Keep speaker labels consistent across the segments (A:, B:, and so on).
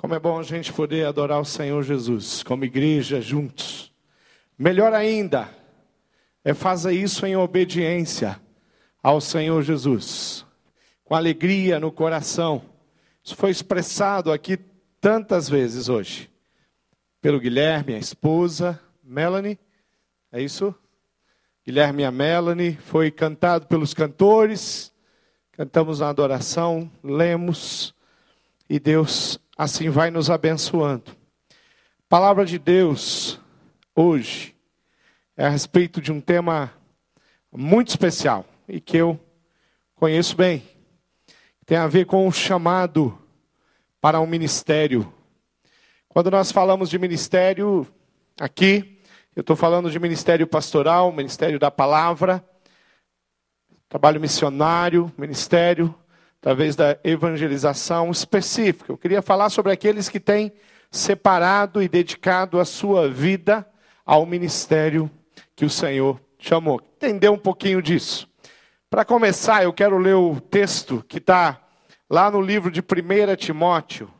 A: Como é bom a gente poder adorar o Senhor Jesus, como igreja, juntos. Melhor ainda, é fazer isso em obediência ao Senhor Jesus, com alegria no coração. Isso foi expressado aqui tantas vezes hoje, pelo Guilherme, a esposa, Melanie, é isso? Guilherme e a Melanie, foi cantado pelos cantores, cantamos na adoração, lemos, e Deus assim vai nos abençoando. palavra de Deus hoje é a respeito de um tema muito especial e que eu conheço bem. Tem a ver com o chamado para um ministério. Quando nós falamos de ministério aqui, eu estou falando de ministério pastoral, ministério da palavra, trabalho missionário, ministério através da evangelização específica. Eu queria falar sobre aqueles que têm separado e dedicado a sua vida ao ministério que o Senhor chamou. Entender um pouquinho disso. Para começar, eu quero ler o texto que está lá no livro de 1 Timóteo,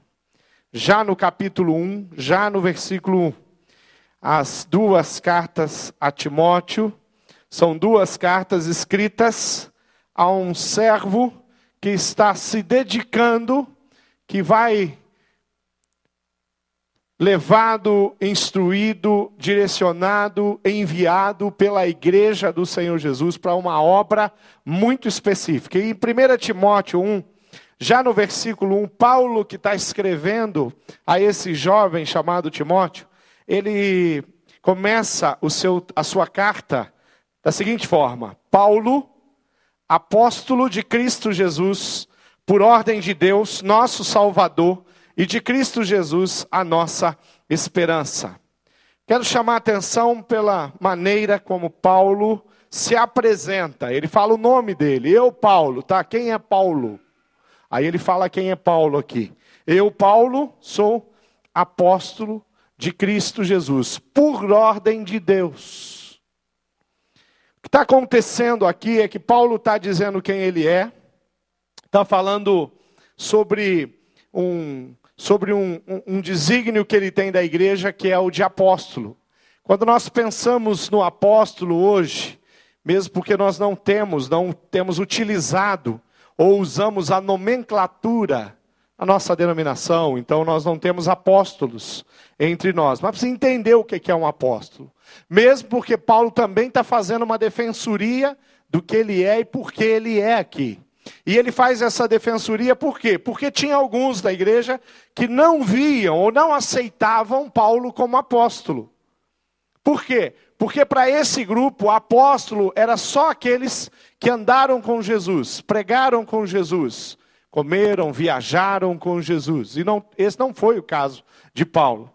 A: já no capítulo 1, já no versículo 1. As duas cartas a Timóteo são duas cartas escritas a um servo que está se dedicando, que vai levado, instruído, direcionado, enviado pela igreja do Senhor Jesus para uma obra muito específica. E em 1 Timóteo 1, já no versículo 1, Paulo, que está escrevendo a esse jovem chamado Timóteo, ele começa o seu, a sua carta da seguinte forma: Paulo, apóstolo de Cristo Jesus, por ordem de Deus, nosso Salvador, e de Cristo Jesus, a nossa esperança. Quero chamar a atenção pela maneira como Paulo se apresenta. Ele fala o nome dele, eu, Paulo, tá? Quem é Paulo? Aí ele fala quem é Paulo aqui. Eu, Paulo, sou apóstolo de Cristo Jesus, por ordem de Deus o que está acontecendo aqui é que Paulo está dizendo quem ele é, está falando sobre um, sobre um, um, um desígnio que ele tem da igreja, que é o de apóstolo. Quando nós pensamos no apóstolo hoje, mesmo porque nós não temos, não temos utilizado ou usamos a nomenclatura a nossa denominação, então nós não temos apóstolos entre nós. Mas precisa entender o que é um apóstolo. Mesmo porque Paulo também está fazendo uma defensoria do que ele é e por que ele é aqui. E ele faz essa defensoria por quê? Porque tinha alguns da igreja que não viam ou não aceitavam Paulo como apóstolo. Por quê? Porque para esse grupo, apóstolo era só aqueles que andaram com Jesus, pregaram com Jesus, comeram, viajaram com Jesus. E não, esse não foi o caso de Paulo.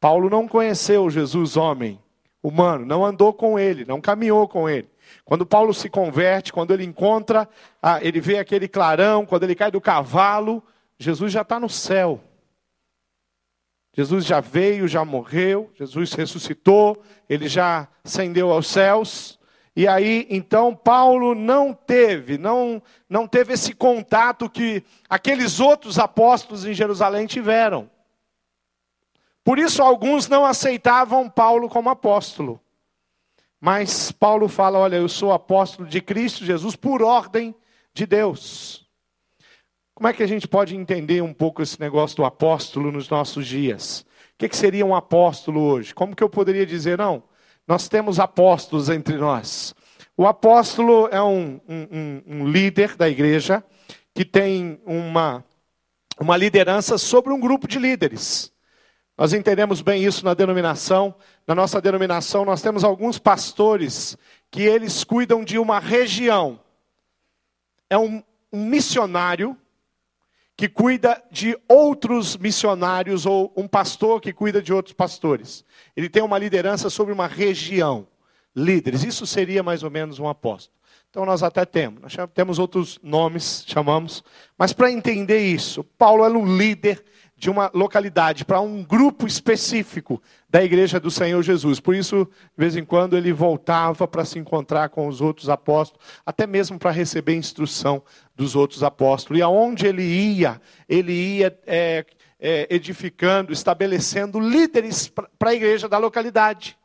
A: Paulo não conheceu Jesus homem, humano, não andou com ele, não caminhou com ele. Quando Paulo se converte, quando ele encontra, ah, ele vê aquele clarão, quando ele cai do cavalo, Jesus já está no céu. Jesus já veio, já morreu, Jesus ressuscitou, ele já ascendeu aos céus. E aí, então, Paulo não teve, não, não teve esse contato que aqueles outros apóstolos em Jerusalém tiveram. Por isso, alguns não aceitavam Paulo como apóstolo. Mas Paulo fala: olha, eu sou apóstolo de Cristo Jesus por ordem de Deus. Como é que a gente pode entender um pouco esse negócio do apóstolo nos nossos dias? O que, que seria um apóstolo hoje? Como que eu poderia dizer, não? Nós temos apóstolos entre nós. O apóstolo é um, um, um líder da igreja que tem uma, uma liderança sobre um grupo de líderes. Nós entendemos bem isso na denominação. Na nossa denominação, nós temos alguns pastores que eles cuidam de uma região. É um, um missionário que cuida de outros missionários ou um pastor que cuida de outros pastores. Ele tem uma liderança sobre uma região, líderes. Isso seria mais ou menos um apóstolo. Então nós até temos, nós temos outros nomes, chamamos, mas para entender isso, Paulo era um líder de uma localidade para um grupo específico da igreja do Senhor Jesus. Por isso, de vez em quando, ele voltava para se encontrar com os outros apóstolos, até mesmo para receber instrução dos outros apóstolos. E aonde ele ia, ele ia é, é, edificando, estabelecendo líderes para a igreja da localidade.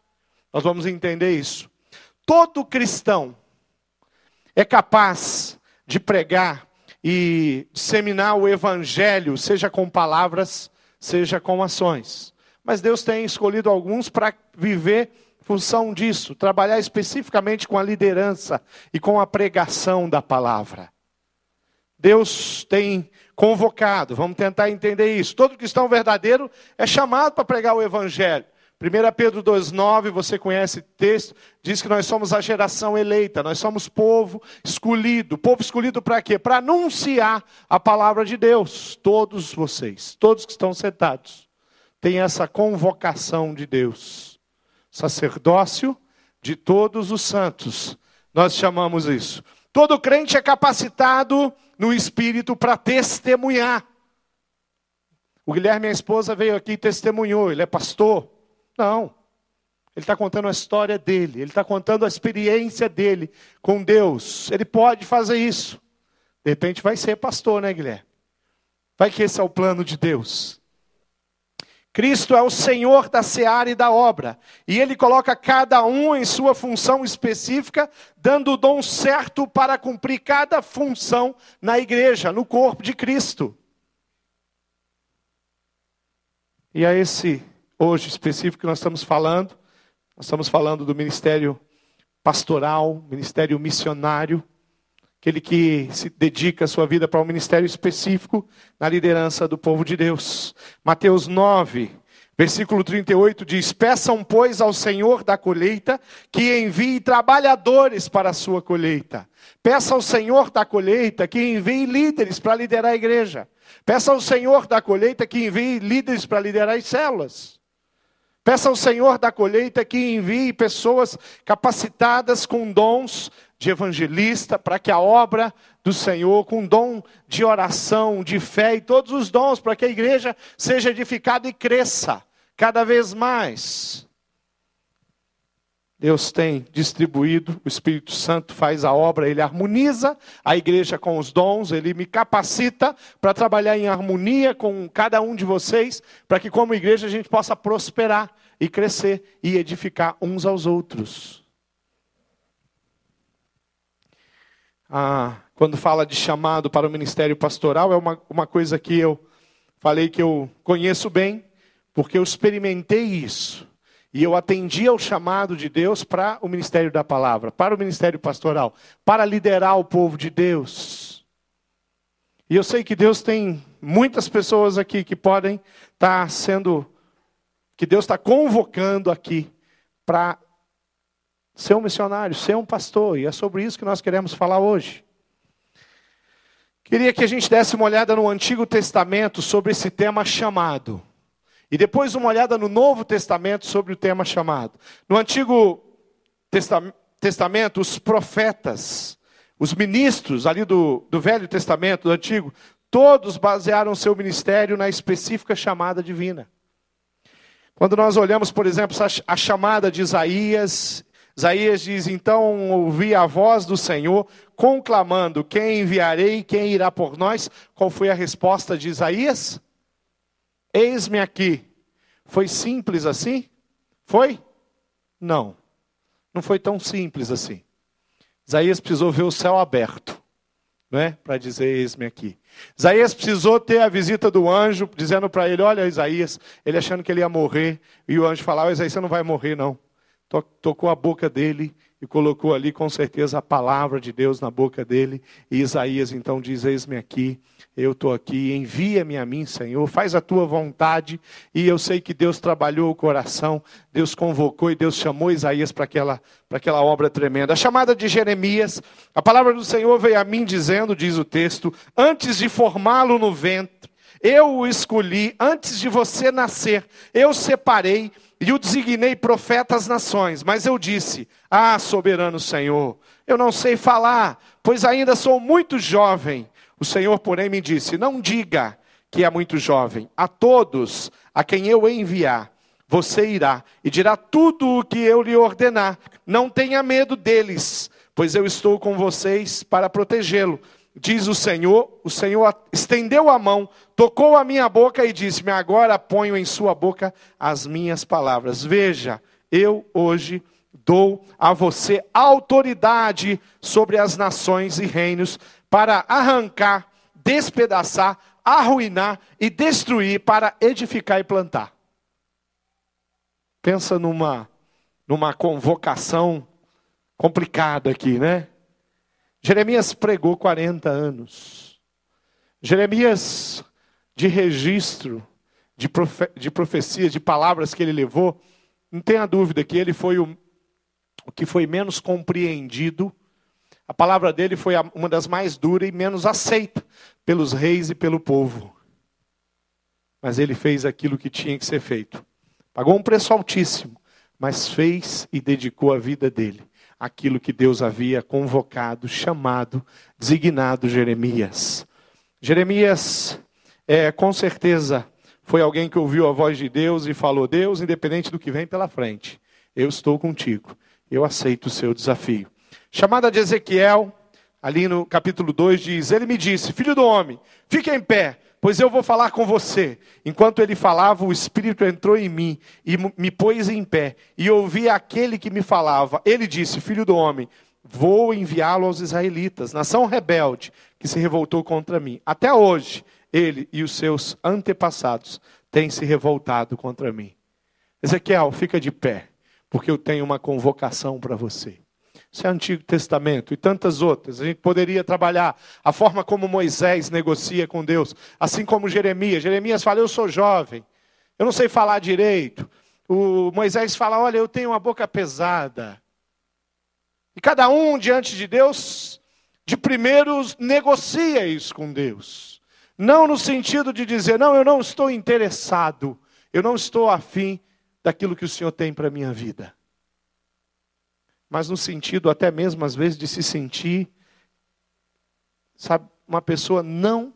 A: Nós vamos entender isso. Todo cristão é capaz de pregar e disseminar o evangelho, seja com palavras, seja com ações. Mas Deus tem escolhido alguns para viver função disso, trabalhar especificamente com a liderança e com a pregação da palavra. Deus tem convocado, vamos tentar entender isso. Todo cristão verdadeiro é chamado para pregar o evangelho. 1 Pedro 2,9, você conhece o texto, diz que nós somos a geração eleita, nós somos povo escolhido. Povo escolhido para quê? Para anunciar a palavra de Deus. Todos vocês, todos que estão sentados, têm essa convocação de Deus. Sacerdócio de todos os santos, nós chamamos isso. Todo crente é capacitado no espírito para testemunhar. O Guilherme, minha esposa, veio aqui e testemunhou, ele é pastor. Não. Ele está contando a história dele, ele está contando a experiência dele com Deus. Ele pode fazer isso. De repente vai ser pastor, né, Guilherme? Vai que esse é o plano de Deus. Cristo é o Senhor da seara e da obra, e Ele coloca cada um em sua função específica, dando o dom certo para cumprir cada função na igreja, no corpo de Cristo. E é esse hoje específico que nós estamos falando. Nós estamos falando do ministério pastoral, ministério missionário, aquele que se dedica a sua vida para um ministério específico na liderança do povo de Deus. Mateus 9, versículo 38 diz: Peçam, pois, ao Senhor da colheita que envie trabalhadores para a sua colheita. Peça ao Senhor da colheita que envie líderes para liderar a igreja. Peça ao Senhor da colheita que envie líderes para liderar as células. Peça ao Senhor da colheita que envie pessoas capacitadas com dons de evangelista, para que a obra do Senhor, com dom de oração, de fé e todos os dons, para que a igreja seja edificada e cresça cada vez mais. Deus tem distribuído, o Espírito Santo faz a obra, ele harmoniza a igreja com os dons, ele me capacita para trabalhar em harmonia com cada um de vocês, para que, como igreja, a gente possa prosperar e crescer e edificar uns aos outros. Ah, quando fala de chamado para o ministério pastoral, é uma, uma coisa que eu falei que eu conheço bem, porque eu experimentei isso. E eu atendi ao chamado de Deus para o ministério da palavra, para o ministério pastoral, para liderar o povo de Deus. E eu sei que Deus tem muitas pessoas aqui que podem estar sendo, que Deus está convocando aqui para ser um missionário, ser um pastor, e é sobre isso que nós queremos falar hoje. Queria que a gente desse uma olhada no Antigo Testamento sobre esse tema chamado. E depois uma olhada no Novo Testamento sobre o tema chamado. No Antigo Testamento, os profetas, os ministros ali do, do Velho Testamento, do Antigo, todos basearam seu ministério na específica chamada divina. Quando nós olhamos, por exemplo, a chamada de Isaías, Isaías diz: Então ouvi a voz do Senhor conclamando: Quem enviarei, quem irá por nós? Qual foi a resposta de Isaías? Eis-me aqui. Foi simples assim? Foi? Não. Não foi tão simples assim. Isaías precisou ver o céu aberto, não é? Para dizer eis-me aqui. Isaías precisou ter a visita do anjo dizendo para ele: "Olha, Isaías", ele achando que ele ia morrer, e o anjo falava: "Isaías, você não vai morrer não". Tocou a boca dele e colocou ali com certeza a palavra de Deus na boca dele. E Isaías então diz: Eis-me aqui, eu estou aqui, envia-me a mim, Senhor, faz a tua vontade. E eu sei que Deus trabalhou o coração, Deus convocou e Deus chamou Isaías para aquela, aquela obra tremenda. A chamada de Jeremias, a palavra do Senhor veio a mim dizendo, diz o texto, antes de formá-lo no ventre, eu o escolhi, antes de você nascer, eu separei e o designei profeta às nações. Mas eu disse: Ah, soberano Senhor, eu não sei falar, pois ainda sou muito jovem. O Senhor, porém, me disse: Não diga que é muito jovem. A todos a quem eu enviar, você irá e dirá tudo o que eu lhe ordenar. Não tenha medo deles, pois eu estou com vocês para protegê-lo. Diz o Senhor, o Senhor estendeu a mão, tocou a minha boca e disse-me: Agora ponho em sua boca as minhas palavras. Veja, eu hoje dou a você autoridade sobre as nações e reinos para arrancar, despedaçar, arruinar e destruir, para edificar e plantar. Pensa numa, numa convocação complicada aqui, né? Jeremias pregou 40 anos. Jeremias, de registro, de, profe de profecias, de palavras que ele levou, não tenha dúvida que ele foi o, o que foi menos compreendido. A palavra dele foi uma das mais duras e menos aceita pelos reis e pelo povo. Mas ele fez aquilo que tinha que ser feito. Pagou um preço altíssimo, mas fez e dedicou a vida dele aquilo que Deus havia convocado, chamado, designado Jeremias. Jeremias, é, com certeza, foi alguém que ouviu a voz de Deus e falou: Deus, independente do que vem pela frente, eu estou contigo, eu aceito o seu desafio. Chamada de Ezequiel, ali no capítulo 2, diz: Ele me disse, filho do homem, fique em pé, pois eu vou falar com você. Enquanto ele falava, o Espírito entrou em mim e me pôs em pé, e ouvi aquele que me falava. Ele disse: Filho do homem, vou enviá-lo aos israelitas, nação rebelde, que se revoltou contra mim. Até hoje, ele e os seus antepassados têm se revoltado contra mim. Ezequiel, fica de pé, porque eu tenho uma convocação para você. Isso é Antigo Testamento e tantas outras. A gente poderia trabalhar a forma como Moisés negocia com Deus, assim como Jeremias. Jeremias fala: Eu sou jovem, eu não sei falar direito. O Moisés fala: Olha, eu tenho uma boca pesada. E cada um diante de Deus, de primeiro, negocia isso com Deus. Não no sentido de dizer, não, eu não estou interessado, eu não estou afim daquilo que o Senhor tem para a minha vida mas no sentido até mesmo às vezes de se sentir, sabe, uma pessoa não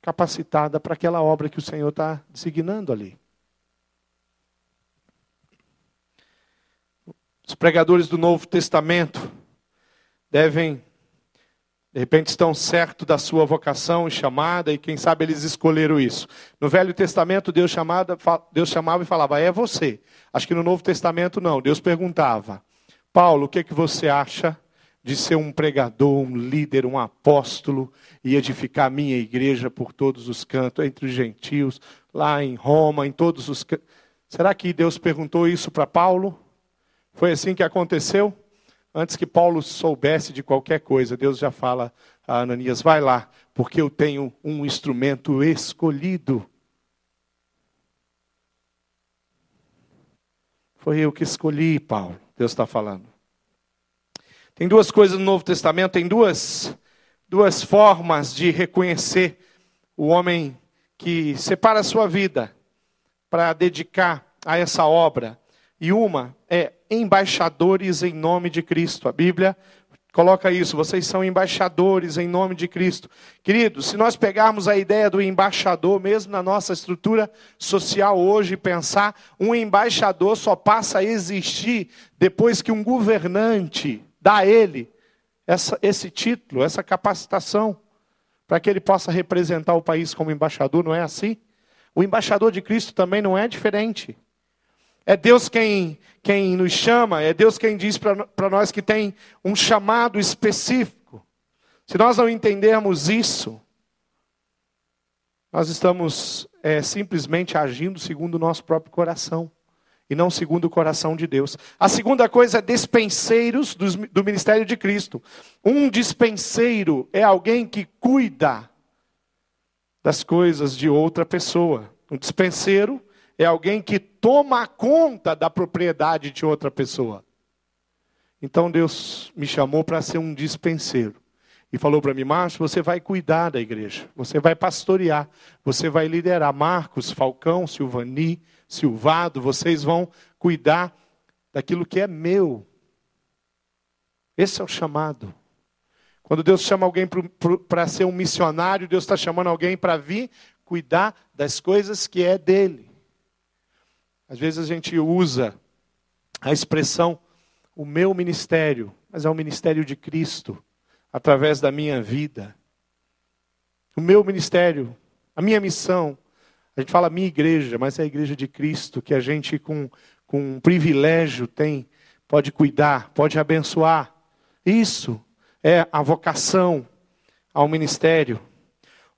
A: capacitada para aquela obra que o Senhor está designando ali. Os pregadores do Novo Testamento devem de repente estão certos da sua vocação e chamada, e quem sabe eles escolheram isso. No Velho Testamento, Deus, Deus chamava e falava, é você. Acho que no Novo Testamento não. Deus perguntava, Paulo, o que, é que você acha de ser um pregador, um líder, um apóstolo e edificar a minha igreja por todos os cantos, entre os gentios, lá em Roma, em todos os cantos? Será que Deus perguntou isso para Paulo? Foi assim que aconteceu? Antes que Paulo soubesse de qualquer coisa, Deus já fala a Ananias: vai lá, porque eu tenho um instrumento escolhido. Foi eu que escolhi, Paulo. Deus está falando. Tem duas coisas no Novo Testamento, tem duas, duas formas de reconhecer o homem que separa a sua vida para dedicar a essa obra. E uma é embaixadores em nome de Cristo. A Bíblia coloca isso, vocês são embaixadores em nome de Cristo. Queridos, se nós pegarmos a ideia do embaixador, mesmo na nossa estrutura social hoje, pensar, um embaixador só passa a existir depois que um governante dá a ele essa, esse título, essa capacitação, para que ele possa representar o país como embaixador, não é assim? O embaixador de Cristo também não é diferente. É Deus quem, quem nos chama, é Deus quem diz para nós que tem um chamado específico. Se nós não entendermos isso, nós estamos é, simplesmente agindo segundo o nosso próprio coração e não segundo o coração de Deus. A segunda coisa é dispenseiros do, do ministério de Cristo. Um dispenseiro é alguém que cuida das coisas de outra pessoa. Um dispenseiro é alguém que toma conta da propriedade de outra pessoa. Então Deus me chamou para ser um dispenseiro. E falou para mim, Márcio, você vai cuidar da igreja, você vai pastorear, você vai liderar. Marcos, Falcão, Silvani, Silvado, vocês vão cuidar daquilo que é meu. Esse é o chamado. Quando Deus chama alguém para ser um missionário, Deus está chamando alguém para vir cuidar das coisas que é dele. Às vezes a gente usa a expressão o meu ministério, mas é o ministério de Cristo. através da minha vida. O meu ministério, a minha missão. A gente fala minha igreja, mas é a igreja de Cristo que a gente com, com um privilégio tem, pode cuidar, pode abençoar. Isso é a vocação ao ministério.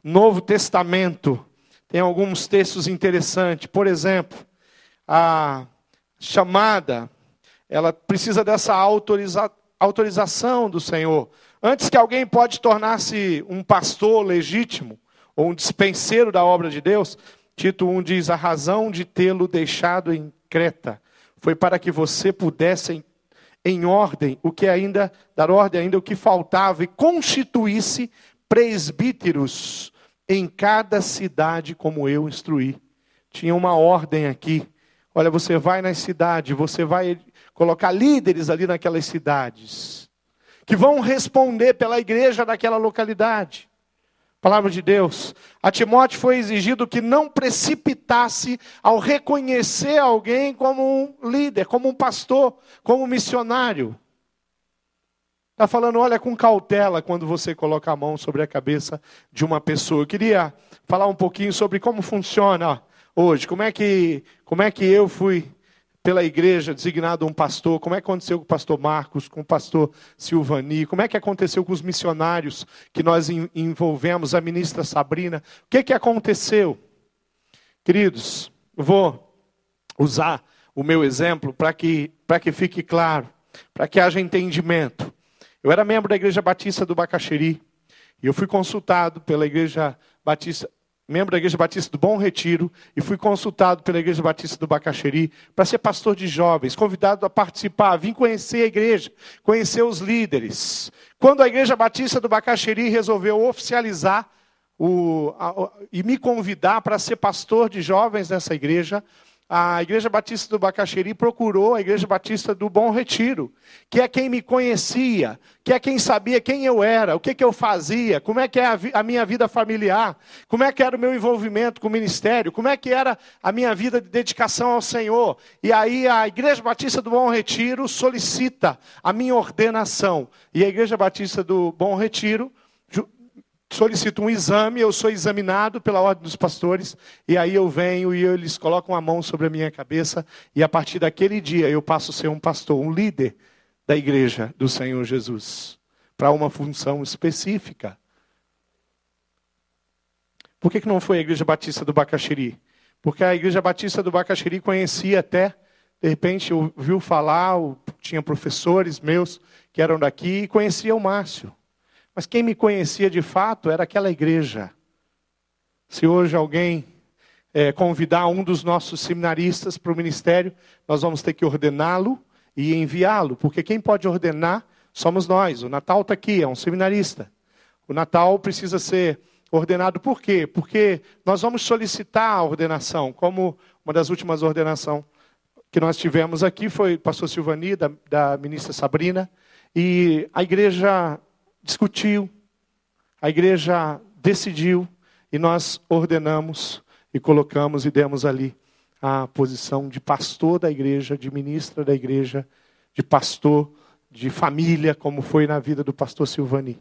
A: Novo Testamento tem alguns textos interessantes. Por exemplo, a chamada, ela precisa dessa autoriza, autorização do Senhor. Antes que alguém pode tornar-se um pastor legítimo ou um dispenseiro da obra de Deus, Tito 1 diz: a razão de tê-lo deixado em Creta foi para que você pudesse em, em ordem o que ainda dar ordem ainda o que faltava e constituísse presbíteros em cada cidade como eu instruí. Tinha uma ordem aqui. Olha, você vai na cidade, você vai colocar líderes ali naquelas cidades, que vão responder pela igreja daquela localidade. Palavra de Deus. A Timóteo foi exigido que não precipitasse ao reconhecer alguém como um líder, como um pastor, como um missionário. Está falando, olha com cautela quando você coloca a mão sobre a cabeça de uma pessoa. Eu queria falar um pouquinho sobre como funciona hoje, como é que, como é que eu fui pela igreja designado um pastor, como é que aconteceu com o pastor Marcos, com o pastor Silvani, como é que aconteceu com os missionários que nós envolvemos, a ministra Sabrina, o que, que aconteceu? Queridos, vou usar o meu exemplo para que, que fique claro, para que haja entendimento. Eu era membro da Igreja Batista do Bacaxeri. E eu fui consultado pela Igreja Batista, membro da Igreja Batista do Bom Retiro, e fui consultado pela Igreja Batista do Bacaxeri para ser pastor de jovens, convidado a participar, vim conhecer a igreja, conhecer os líderes. Quando a Igreja Batista do Bacaxeri resolveu oficializar o, a, e me convidar para ser pastor de jovens nessa igreja, a Igreja Batista do Bacaxeri procurou a Igreja Batista do Bom Retiro, que é quem me conhecia, que é quem sabia quem eu era, o que, que eu fazia, como é que é a, a, minha vida familiar, como é que era o meu envolvimento com o ministério, como é que era a minha vida de dedicação ao Senhor. E aí a Igreja Batista do Bom Retiro solicita a minha ordenação. E a Igreja Batista do Bom Retiro solicito um exame, eu sou examinado pela ordem dos pastores, e aí eu venho e eles colocam a mão sobre a minha cabeça, e a partir daquele dia eu passo a ser um pastor, um líder da igreja do Senhor Jesus, para uma função específica. Por que, que não foi a Igreja Batista do Bacaxiri? Porque a Igreja Batista do Bacaxiri conhecia até, de repente ouviu falar, tinha professores meus que eram daqui e conhecia o Márcio. Mas quem me conhecia de fato era aquela igreja. Se hoje alguém é, convidar um dos nossos seminaristas para o ministério, nós vamos ter que ordená-lo e enviá-lo, porque quem pode ordenar somos nós. O Natal está aqui, é um seminarista. O Natal precisa ser ordenado por quê? Porque nós vamos solicitar a ordenação, como uma das últimas ordenações que nós tivemos aqui foi o pastor Silvani, da, da ministra Sabrina, e a igreja discutiu, a igreja decidiu e nós ordenamos e colocamos e demos ali a posição de pastor da igreja, de ministra da igreja, de pastor de família, como foi na vida do pastor Silvani.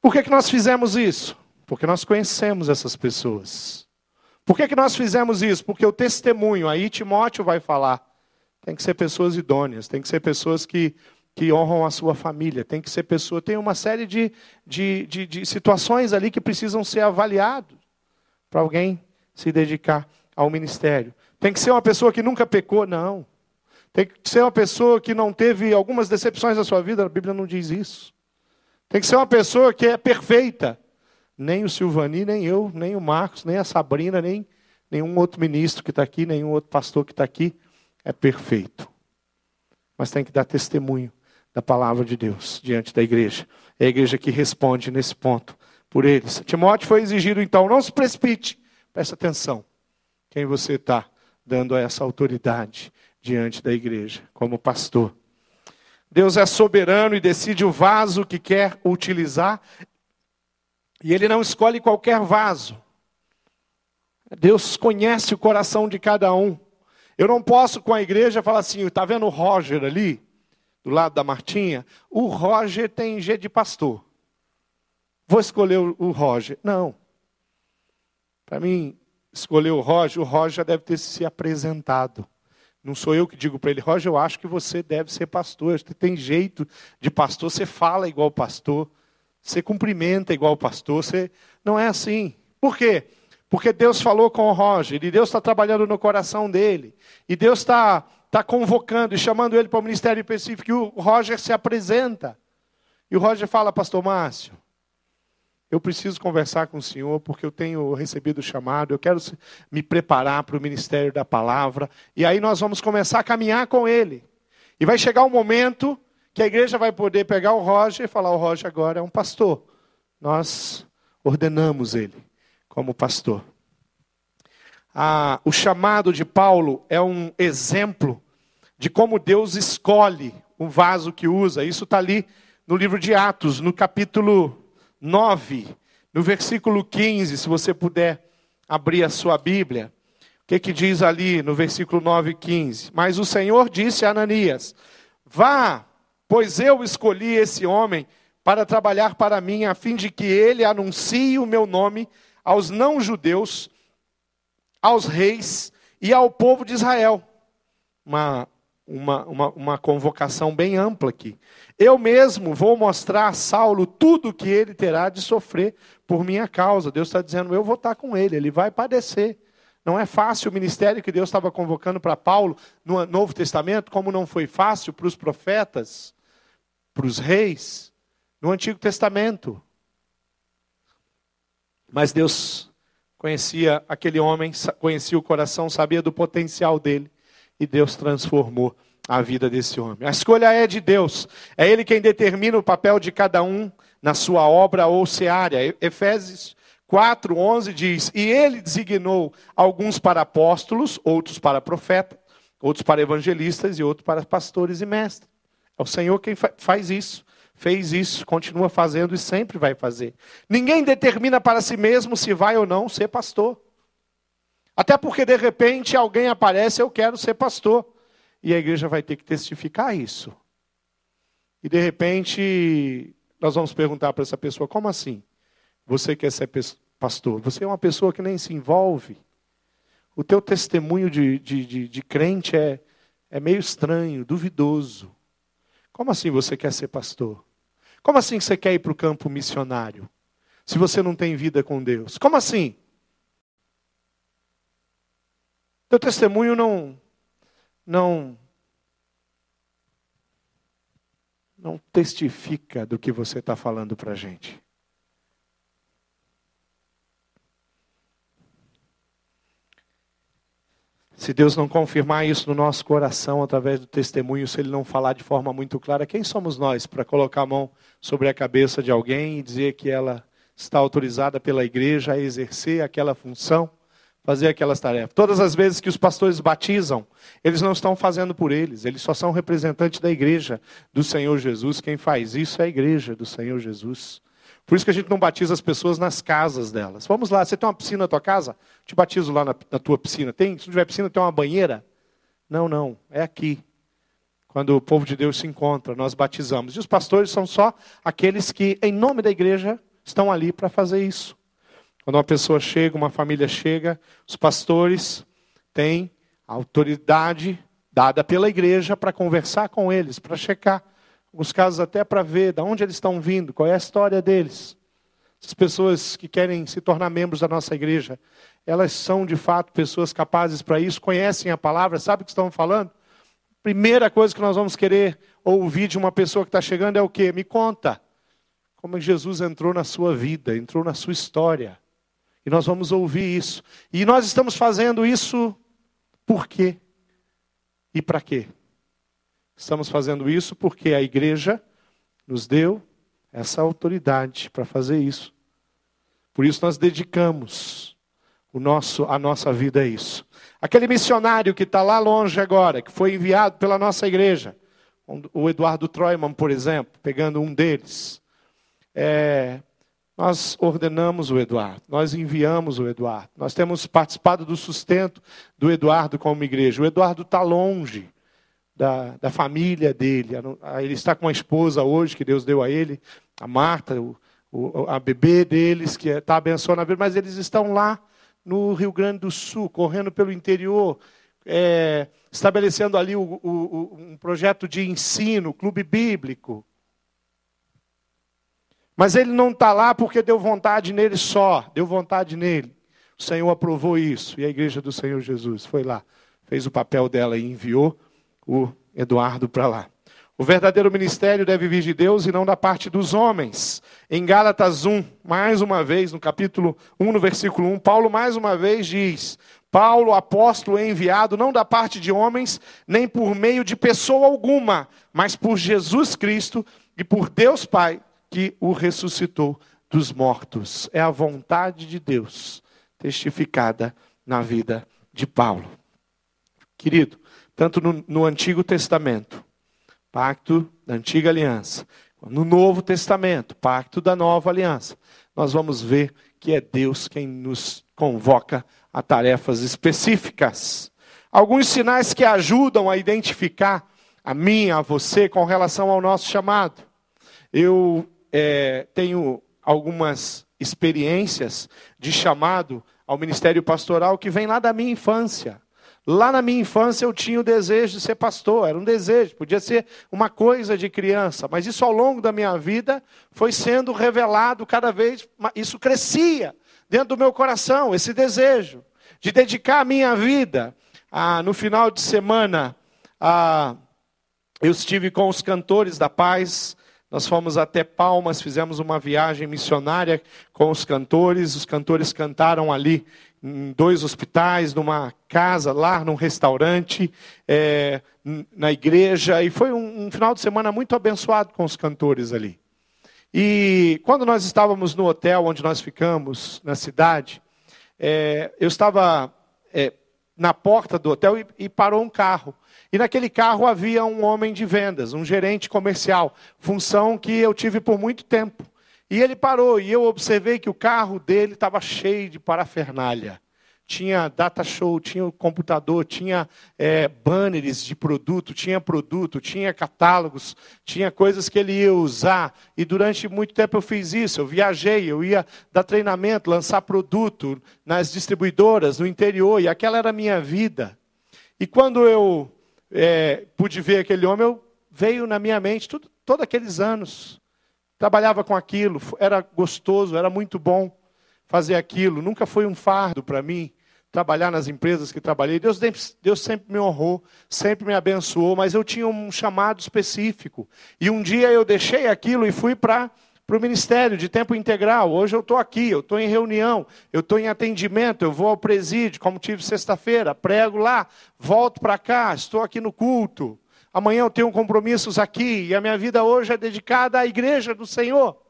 A: Por que, que nós fizemos isso? Porque nós conhecemos essas pessoas. Por que, que nós fizemos isso? Porque o testemunho, aí Timóteo vai falar, tem que ser pessoas idôneas, tem que ser pessoas que que honram a sua família, tem que ser pessoa, tem uma série de, de, de, de situações ali que precisam ser avaliadas para alguém se dedicar ao ministério. Tem que ser uma pessoa que nunca pecou, não. Tem que ser uma pessoa que não teve algumas decepções na sua vida, a Bíblia não diz isso. Tem que ser uma pessoa que é perfeita. Nem o Silvani, nem eu, nem o Marcos, nem a Sabrina, nem nenhum outro ministro que está aqui, nenhum outro pastor que está aqui é perfeito. Mas tem que dar testemunho da palavra de Deus diante da igreja. É a igreja que responde nesse ponto por eles. Timóteo foi exigido, então, não se precipite. Presta atenção. Quem você está dando essa autoridade diante da igreja, como pastor. Deus é soberano e decide o vaso que quer utilizar. E ele não escolhe qualquer vaso. Deus conhece o coração de cada um. Eu não posso com a igreja falar assim, está vendo o Roger ali? Do lado da Martinha, o Roger tem G de pastor. Vou escolher o Roger. Não. Para mim, escolher o Roger, o Roger já deve ter se apresentado. Não sou eu que digo para ele, Roger, eu acho que você deve ser pastor. Você tem jeito de pastor, você fala igual pastor, você cumprimenta igual pastor. Você... Não é assim. Por quê? Porque Deus falou com o Roger, e Deus está trabalhando no coração dele, e Deus está tá convocando e chamando ele para o ministério específico, e o Roger se apresenta. E o Roger fala, Pastor Márcio, eu preciso conversar com o Senhor porque eu tenho recebido o chamado, eu quero me preparar para o ministério da palavra. E aí nós vamos começar a caminhar com ele. E vai chegar um momento que a igreja vai poder pegar o Roger e falar: o Roger agora é um pastor. Nós ordenamos ele como pastor. O chamado de Paulo é um exemplo de como Deus escolhe o vaso que usa. Isso está ali no livro de Atos, no capítulo 9, no versículo 15, se você puder abrir a sua Bíblia. O que, que diz ali no versículo 9 e 15? Mas o Senhor disse a Ananias: Vá, pois eu escolhi esse homem para trabalhar para mim, a fim de que ele anuncie o meu nome aos não-judeus, aos reis e ao povo de Israel. Uma uma, uma, uma convocação bem ampla aqui. Eu mesmo vou mostrar a Saulo tudo o que ele terá de sofrer por minha causa. Deus está dizendo, eu vou estar com ele, ele vai padecer. Não é fácil o ministério que Deus estava convocando para Paulo no Novo Testamento, como não foi fácil para os profetas, para os reis, no Antigo Testamento. Mas Deus conhecia aquele homem, conhecia o coração, sabia do potencial dele e Deus transformou a vida desse homem. A escolha é de Deus. É Ele quem determina o papel de cada um na sua obra ou seara. Efésios 4, 11 diz: E Ele designou alguns para apóstolos, outros para profetas, outros para evangelistas e outros para pastores e mestres. É o Senhor quem faz isso. Fez isso, continua fazendo e sempre vai fazer. Ninguém determina para si mesmo se vai ou não ser pastor. Até porque de repente alguém aparece, eu quero ser pastor. E a igreja vai ter que testificar isso. E de repente nós vamos perguntar para essa pessoa: como assim? Você quer ser pastor? Você é uma pessoa que nem se envolve. O teu testemunho de, de, de, de crente é, é meio estranho, duvidoso. Como assim você quer ser pastor? Como assim você quer ir para o campo missionário? Se você não tem vida com Deus? Como assim? Teu testemunho não não não testifica do que você está falando para a gente. Se Deus não confirmar isso no nosso coração através do testemunho, se Ele não falar de forma muito clara, quem somos nós para colocar a mão sobre a cabeça de alguém e dizer que ela está autorizada pela igreja a exercer aquela função? fazer aquelas tarefas. Todas as vezes que os pastores batizam, eles não estão fazendo por eles, eles só são representantes da igreja do Senhor Jesus. Quem faz isso é a igreja do Senhor Jesus. Por isso que a gente não batiza as pessoas nas casas delas. Vamos lá, você tem uma piscina na tua casa? Te batizo lá na, na tua piscina. Tem? Se não tiver piscina, tem uma banheira? Não, não, é aqui. Quando o povo de Deus se encontra, nós batizamos. E os pastores são só aqueles que, em nome da igreja, estão ali para fazer isso. Quando uma pessoa chega, uma família chega, os pastores têm a autoridade dada pela igreja para conversar com eles, para checar. Alguns casos até para ver de onde eles estão vindo, qual é a história deles. As pessoas que querem se tornar membros da nossa igreja, elas são de fato pessoas capazes para isso, conhecem a palavra, sabem o que estão falando? Primeira coisa que nós vamos querer ouvir de uma pessoa que está chegando é o quê? Me conta. Como Jesus entrou na sua vida, entrou na sua história. E nós vamos ouvir isso. E nós estamos fazendo isso por quê? E para quê? Estamos fazendo isso porque a igreja nos deu essa autoridade para fazer isso. Por isso nós dedicamos o nosso, a nossa vida a isso. Aquele missionário que está lá longe agora, que foi enviado pela nossa igreja, o Eduardo Troiman, por exemplo, pegando um deles, é, nós ordenamos o Eduardo, nós enviamos o Eduardo, nós temos participado do sustento do Eduardo como igreja. O Eduardo está longe, da, da família dele. Ele está com uma esposa hoje que Deus deu a ele, a Marta, o, o, a bebê deles, que está abençoando a vida, mas eles estão lá no Rio Grande do Sul, correndo pelo interior, é, estabelecendo ali o, um projeto de ensino, clube bíblico. Mas ele não está lá porque deu vontade nele só, deu vontade nele. O Senhor aprovou isso, e a igreja do Senhor Jesus foi lá, fez o papel dela e enviou o Eduardo para lá. O verdadeiro ministério deve vir de Deus e não da parte dos homens. Em Gálatas 1, mais uma vez, no capítulo 1, no versículo 1, Paulo mais uma vez diz: Paulo, apóstolo enviado, não da parte de homens, nem por meio de pessoa alguma, mas por Jesus Cristo e por Deus Pai, que o ressuscitou dos mortos. É a vontade de Deus testificada na vida de Paulo. Querido, tanto no, no Antigo Testamento, pacto da antiga aliança, no Novo Testamento, pacto da nova aliança, nós vamos ver que é Deus quem nos convoca a tarefas específicas. Alguns sinais que ajudam a identificar a mim, a você, com relação ao nosso chamado. Eu é, tenho algumas experiências de chamado ao ministério pastoral que vem lá da minha infância. Lá na minha infância eu tinha o desejo de ser pastor, era um desejo, podia ser uma coisa de criança, mas isso ao longo da minha vida foi sendo revelado cada vez, isso crescia dentro do meu coração, esse desejo de dedicar a minha vida. Ah, no final de semana, ah, eu estive com os cantores da paz, nós fomos até Palmas, fizemos uma viagem missionária com os cantores, os cantores cantaram ali em dois hospitais, numa casa, lá num restaurante, é, na igreja, e foi um, um, final de semana muito abençoado com os cantores ali. E quando nós estávamos no hotel onde nós ficamos, na cidade, é, eu estava é, na porta do hotel e, e parou um carro. E naquele carro havia um homem de vendas, um gerente comercial, função que eu tive por muito tempo. E ele parou e eu observei que o carro dele estava cheio de parafernália. Tinha data show, tinha computador, tinha é, banners de produto, tinha produto, tinha catálogos, tinha coisas que ele ia usar. E durante muito tempo eu fiz isso. Eu viajei, eu ia dar treinamento, lançar produto nas distribuidoras no interior, e aquela era a minha vida. E quando eu é, pude ver aquele homem, eu, veio na minha mente tudo, todos aqueles anos trabalhava com aquilo, era gostoso, era muito bom fazer aquilo, nunca foi um fardo para mim trabalhar nas empresas que trabalhei. Deus, Deus sempre me honrou, sempre me abençoou, mas eu tinha um chamado específico. E um dia eu deixei aquilo e fui para para o ministério de tempo integral. Hoje eu estou aqui, eu estou em reunião, eu estou em atendimento, eu vou ao presídio, como tive sexta-feira, prego lá, volto para cá, estou aqui no culto amanhã eu tenho compromissos aqui, e a minha vida hoje é dedicada à igreja do Senhor.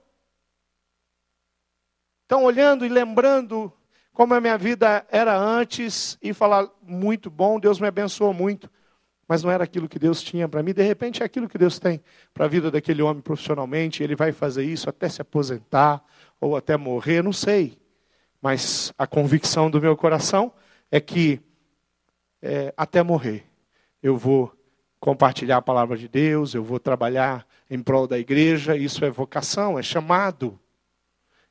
A: Então, olhando e lembrando como a minha vida era antes, e falar, muito bom, Deus me abençoou muito, mas não era aquilo que Deus tinha para mim, de repente é aquilo que Deus tem para a vida daquele homem profissionalmente, ele vai fazer isso até se aposentar, ou até morrer, não sei. Mas a convicção do meu coração é que é, até morrer eu vou compartilhar a palavra de Deus, eu vou trabalhar em prol da igreja, isso é vocação, é chamado.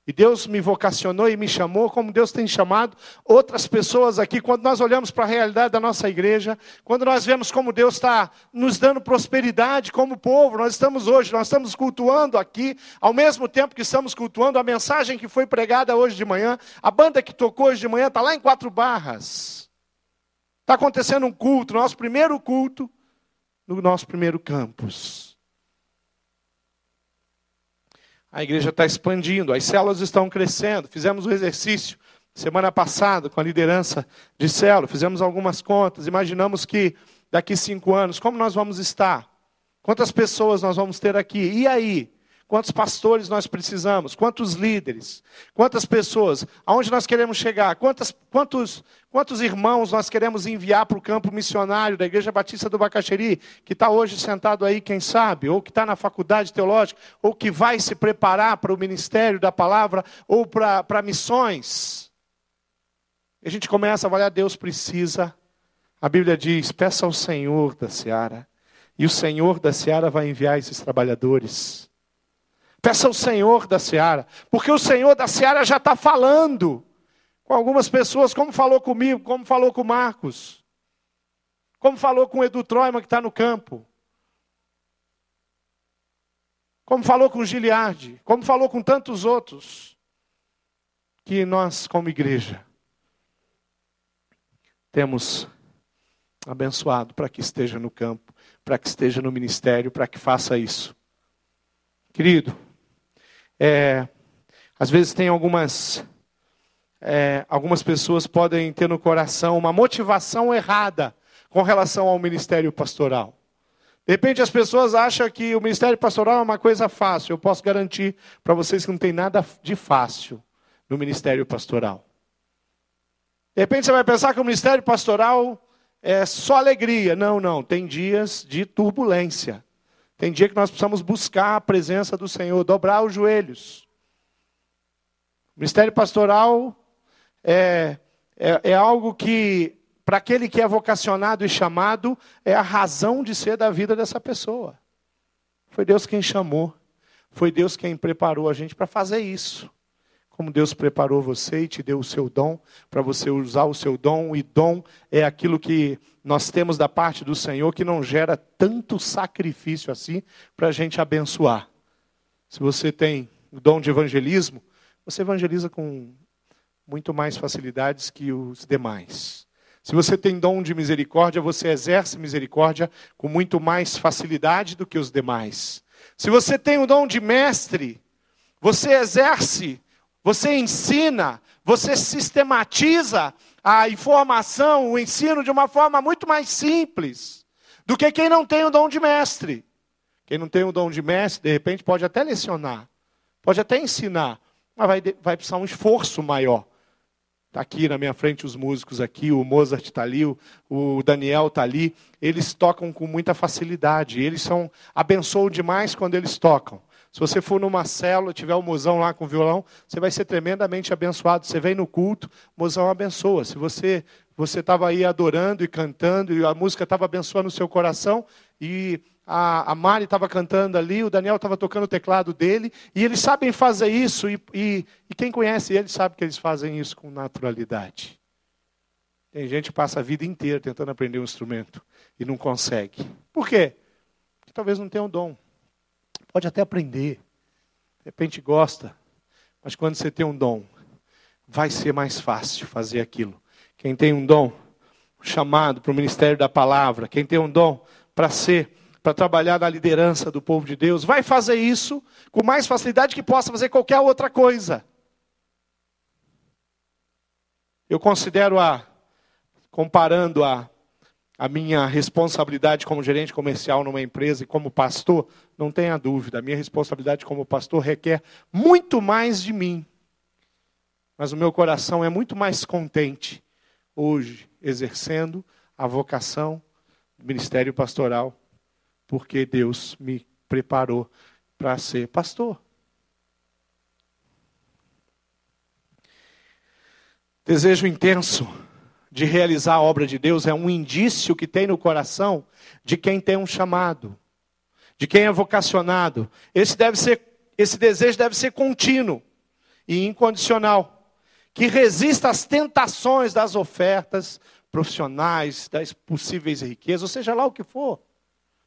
A: E Deus me vocacionou e me chamou, como Deus tem chamado outras pessoas aqui. Quando nós olhamos para a realidade da nossa igreja, quando nós vemos como Deus está nos dando prosperidade como povo, nós estamos hoje, nós estamos cultuando aqui, ao mesmo tempo que estamos cultuando a mensagem que foi pregada hoje de manhã, a banda que tocou hoje de manhã está lá em Quatro Barras. Está acontecendo um culto, nosso primeiro culto no nosso primeiro campus. A igreja está expandindo, as células estão crescendo. Fizemos um exercício semana passada com a liderança de célula, fizemos algumas contas. Imaginamos que daqui cinco anos, como nós vamos estar? Quantas pessoas nós vamos ter aqui? E aí? Quantos pastores nós precisamos? Quantos líderes? Quantas pessoas? Aonde nós queremos chegar? Quantas, quantos, quantos irmãos nós queremos enviar para o campo missionário da Igreja Batista do Bacaxeri, que está hoje sentado aí, quem sabe, ou que está na faculdade teológica, ou que vai se preparar para o ministério da palavra, ou para, para missões? E a gente começa a avaliar, Deus precisa. A Bíblia diz: peça ao Senhor da seara E o Senhor da seara vai enviar esses trabalhadores. Peça ao Senhor da seara, porque o Senhor da seara já está falando com algumas pessoas, como falou comigo, como falou com Marcos, como falou com o Edu Troima, que está no campo, como falou com Giliardi, como falou com tantos outros, que nós, como igreja, temos abençoado para que esteja no campo, para que esteja no ministério, para que faça isso. Querido, é, às vezes tem algumas, é, algumas pessoas podem ter no coração uma motivação errada com relação ao ministério pastoral. De repente as pessoas acham que o ministério pastoral é uma coisa fácil. Eu posso garantir para vocês que não tem nada de fácil no ministério pastoral. De repente você vai pensar que o ministério pastoral é só alegria. Não, não. Tem dias de turbulência. Tem dia que nós precisamos buscar a presença do Senhor, dobrar os joelhos. O ministério pastoral é, é, é algo que, para aquele que é vocacionado e chamado, é a razão de ser da vida dessa pessoa. Foi Deus quem chamou, foi Deus quem preparou a gente para fazer isso como Deus preparou você e te deu o seu dom, para você usar o seu dom, e dom é aquilo que nós temos da parte do Senhor que não gera tanto sacrifício assim para a gente abençoar. Se você tem o dom de evangelismo, você evangeliza com muito mais facilidades que os demais. Se você tem dom de misericórdia, você exerce misericórdia com muito mais facilidade do que os demais. Se você tem o dom de mestre, você exerce você ensina, você sistematiza a informação, o ensino de uma forma muito mais simples do que quem não tem o dom de mestre. Quem não tem o dom de mestre, de repente, pode até lecionar, pode até ensinar, mas vai, vai precisar um esforço maior. Está aqui na minha frente os músicos aqui, o Mozart está ali, o, Daniel está ali. Eles tocam com muita facilidade. Eles são abençoam demais quando eles tocam. Se você for numa célula, tiver um mozão lá com violão, você vai ser tremendamente abençoado. Você vem no culto, o mozão abençoa. Se você você estava aí adorando e cantando, e a música estava abençoando o seu coração, e a, a Mari estava cantando ali, o Daniel estava tocando o teclado dele, e eles sabem fazer isso, e, e, e quem conhece eles sabe que eles fazem isso com naturalidade. Tem gente que passa a vida inteira tentando aprender um instrumento e não consegue. Por quê? Porque talvez não tenha um dom. Pode até aprender, de repente gosta, mas quando você tem um dom, vai ser mais fácil fazer aquilo. Quem tem um dom, chamado para o ministério da palavra, quem tem um dom para ser, para trabalhar na liderança do povo de Deus, vai fazer isso com mais facilidade que possa fazer qualquer outra coisa. Eu considero a, comparando a a minha responsabilidade como gerente comercial numa empresa e como pastor, não tenha dúvida, a minha responsabilidade como pastor requer muito mais de mim. Mas o meu coração é muito mais contente hoje exercendo a vocação do ministério pastoral, porque Deus me preparou para ser pastor. Desejo intenso de realizar a obra de Deus é um indício que tem no coração de quem tem um chamado, de quem é vocacionado. Esse deve ser, esse desejo deve ser contínuo e incondicional, que resista às tentações das ofertas profissionais, das possíveis riquezas, ou seja lá o que for,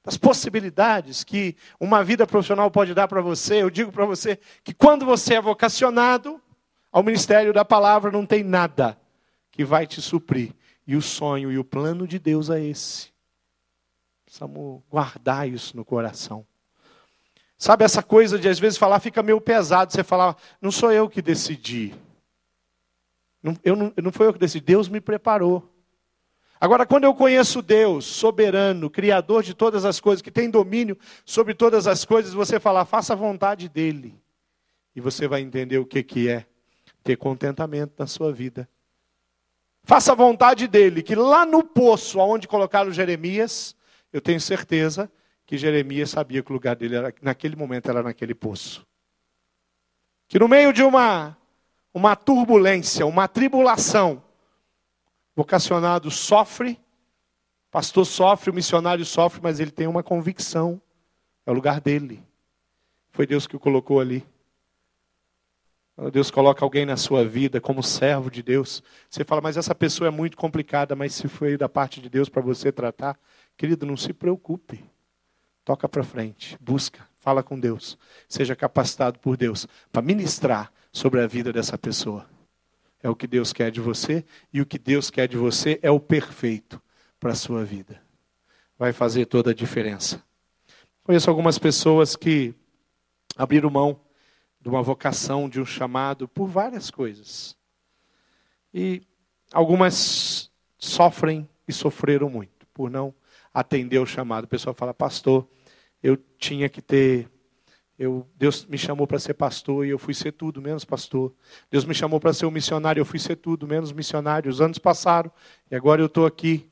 A: das possibilidades que uma vida profissional pode dar para você. Eu digo para você que quando você é vocacionado ao ministério da palavra, não tem nada que vai te suprir. E o sonho e o plano de Deus é esse. Precisamos guardar isso no coração. Sabe essa coisa de às vezes falar fica meio pesado, você falar, não sou eu que decidi. Não, eu não, não foi eu que decidi, Deus me preparou. Agora, quando eu conheço Deus, soberano, criador de todas as coisas, que tem domínio sobre todas as coisas, você falar, faça a vontade dele. E você vai entender o que, que é ter contentamento na sua vida. Faça a vontade dele, que lá no poço onde colocaram Jeremias, eu tenho certeza que Jeremias sabia que o lugar dele era, naquele momento era naquele poço. Que no meio de uma, uma turbulência, uma tribulação, vocacionado sofre pastor sofre, o missionário sofre, mas ele tem uma convicção. É o lugar dele. Foi Deus que o colocou ali. Quando Deus coloca alguém na sua vida como servo de Deus, você fala, mas essa pessoa é muito complicada, mas se foi da parte de Deus para você tratar, querido, não se preocupe. Toca para frente, busca, fala com Deus. Seja capacitado por Deus para ministrar sobre a vida dessa pessoa. É o que Deus quer de você e o que Deus quer de você é o perfeito para a sua vida. Vai fazer toda a diferença. Conheço algumas pessoas que abriram mão de uma vocação, de um chamado, por várias coisas. E algumas sofrem e sofreram muito por não atender o chamado. O pessoal fala, pastor, eu tinha que ter. Eu, Deus me chamou para ser pastor e eu fui ser tudo menos pastor. Deus me chamou para ser um missionário, eu fui ser tudo menos missionário. Os anos passaram e agora eu estou aqui.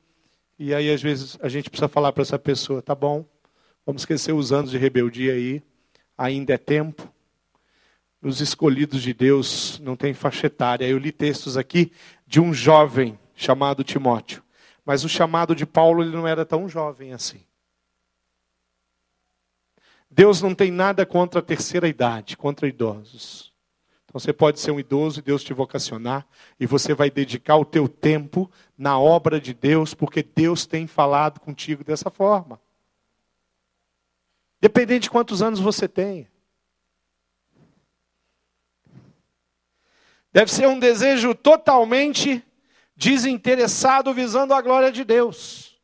A: E aí, às vezes, a gente precisa falar para essa pessoa: tá bom, vamos esquecer os anos de rebeldia aí, ainda é tempo. Os escolhidos de Deus não tem faixa etária. Eu li textos aqui de um jovem chamado Timóteo. Mas o chamado de Paulo ele não era tão jovem assim. Deus não tem nada contra a terceira idade, contra idosos. Então você pode ser um idoso e Deus te vocacionar e você vai dedicar o teu tempo na obra de Deus, porque Deus tem falado contigo dessa forma. Dependente de quantos anos você tem. Deve ser um desejo totalmente desinteressado, visando a glória de Deus.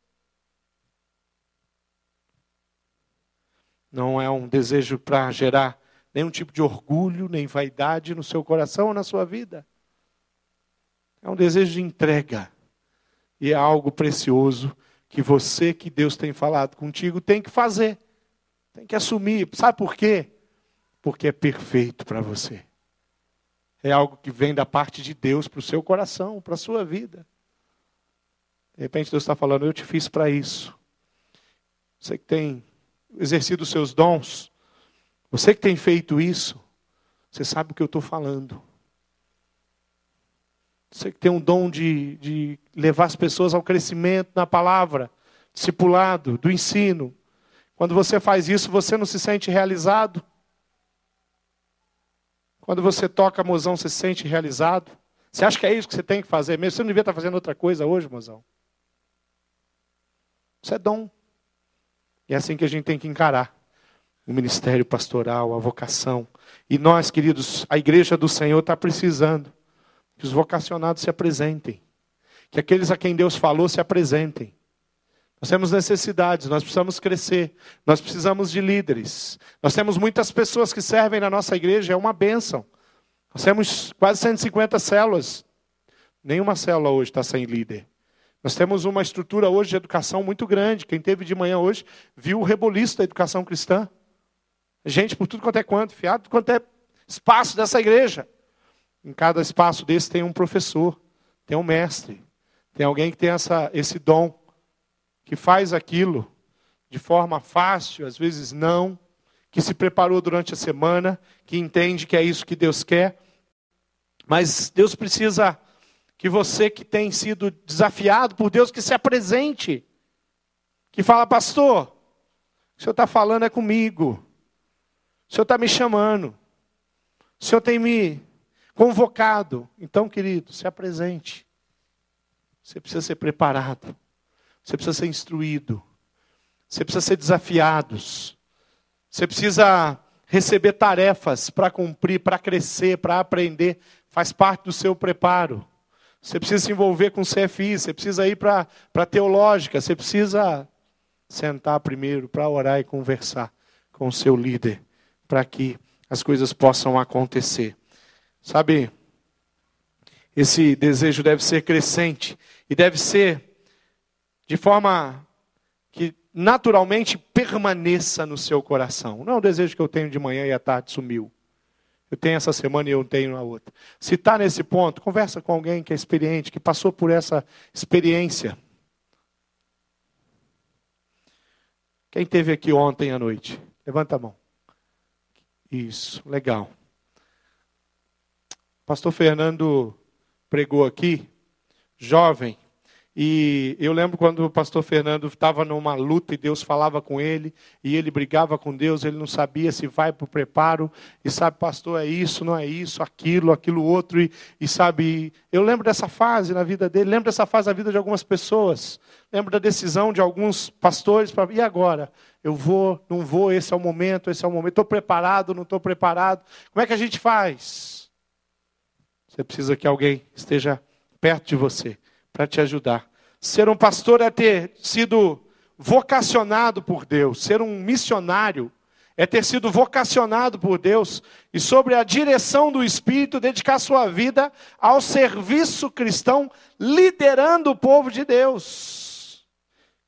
A: Não é um desejo para gerar nenhum tipo de orgulho, nem vaidade no seu coração ou na sua vida. É um desejo de entrega. E é algo precioso que você, que Deus tem falado contigo, tem que fazer. Tem que assumir. Sabe por quê? Porque é perfeito para você é algo que vem da parte de Deus para o seu coração, para a sua vida. De repente Deus está falando, eu te fiz para isso. Você que tem exercido os seus dons, você que tem feito isso, você sabe o que eu estou falando. Você que tem um dom de, de levar as pessoas ao crescimento na palavra, discipulado, do ensino. Quando você faz isso, você não se sente realizado? Quando você toca, mozão, você se sente realizado? Você acha que é isso que você tem que fazer mesmo? Você não devia estar fazendo outra coisa hoje, mozão? Isso é dom. E é assim que a gente tem que encarar o ministério pastoral, a vocação. E nós, queridos, a igreja do Senhor está precisando que os vocacionados se apresentem. Que aqueles a quem Deus falou se apresentem. Nós temos necessidades, nós precisamos crescer, nós precisamos de líderes. Nós temos muitas pessoas que servem na nossa igreja, é uma bênção. Nós temos quase 150 células. Nenhuma célula hoje está sem líder. Nós temos uma estrutura hoje de educação muito grande. Quem teve de manhã hoje viu o reboliço da educação cristã. Gente por tudo quanto é quanto, fiado quanto é espaço dessa igreja. Em cada espaço desse tem um professor, tem um mestre, tem alguém que tem essa, esse dom que faz aquilo de forma fácil, às vezes não, que se preparou durante a semana, que entende que é isso que Deus quer. Mas Deus precisa que você que tem sido desafiado por Deus, que se apresente. Que fala, pastor, o que o senhor está falando é comigo. O senhor está me chamando. O senhor tem me convocado. Então, querido, se apresente. Você precisa ser preparado. Você precisa ser instruído. Você precisa ser desafiados. Você precisa receber tarefas para cumprir, para crescer, para aprender. Faz parte do seu preparo. Você precisa se envolver com o CFI, você precisa ir para a teológica, você precisa sentar primeiro para orar e conversar com o seu líder, para que as coisas possam acontecer. Sabe, esse desejo deve ser crescente e deve ser de forma que naturalmente permaneça no seu coração. Não é um desejo que eu tenho de manhã e à tarde sumiu. Eu tenho essa semana e eu tenho na outra. Se está nesse ponto, conversa com alguém que é experiente, que passou por essa experiência. Quem teve aqui ontem à noite? Levanta a mão. Isso, legal. Pastor Fernando pregou aqui, jovem, E eu lembro quando o pastor Fernando estava numa luta e Deus falava com ele, e ele brigava com Deus, ele não sabia se vai para o preparo, e sabe, pastor, é isso, não é isso, aquilo, aquilo outro, e, e sabe, eu lembro dessa fase na vida dele, lembro dessa fase na vida de algumas pessoas, lembro da decisão de alguns pastores, para e agora? Eu vou, não vou, esse é o momento, esse é o momento, estou preparado, não estou preparado, como é que a gente faz? Você precisa que alguém esteja perto de você para te ajudar. Ser um pastor é ter sido vocacionado por Deus, ser um missionário é ter sido vocacionado por Deus e, sobre a direção do Espírito, dedicar sua vida ao serviço cristão, liderando o povo de Deus.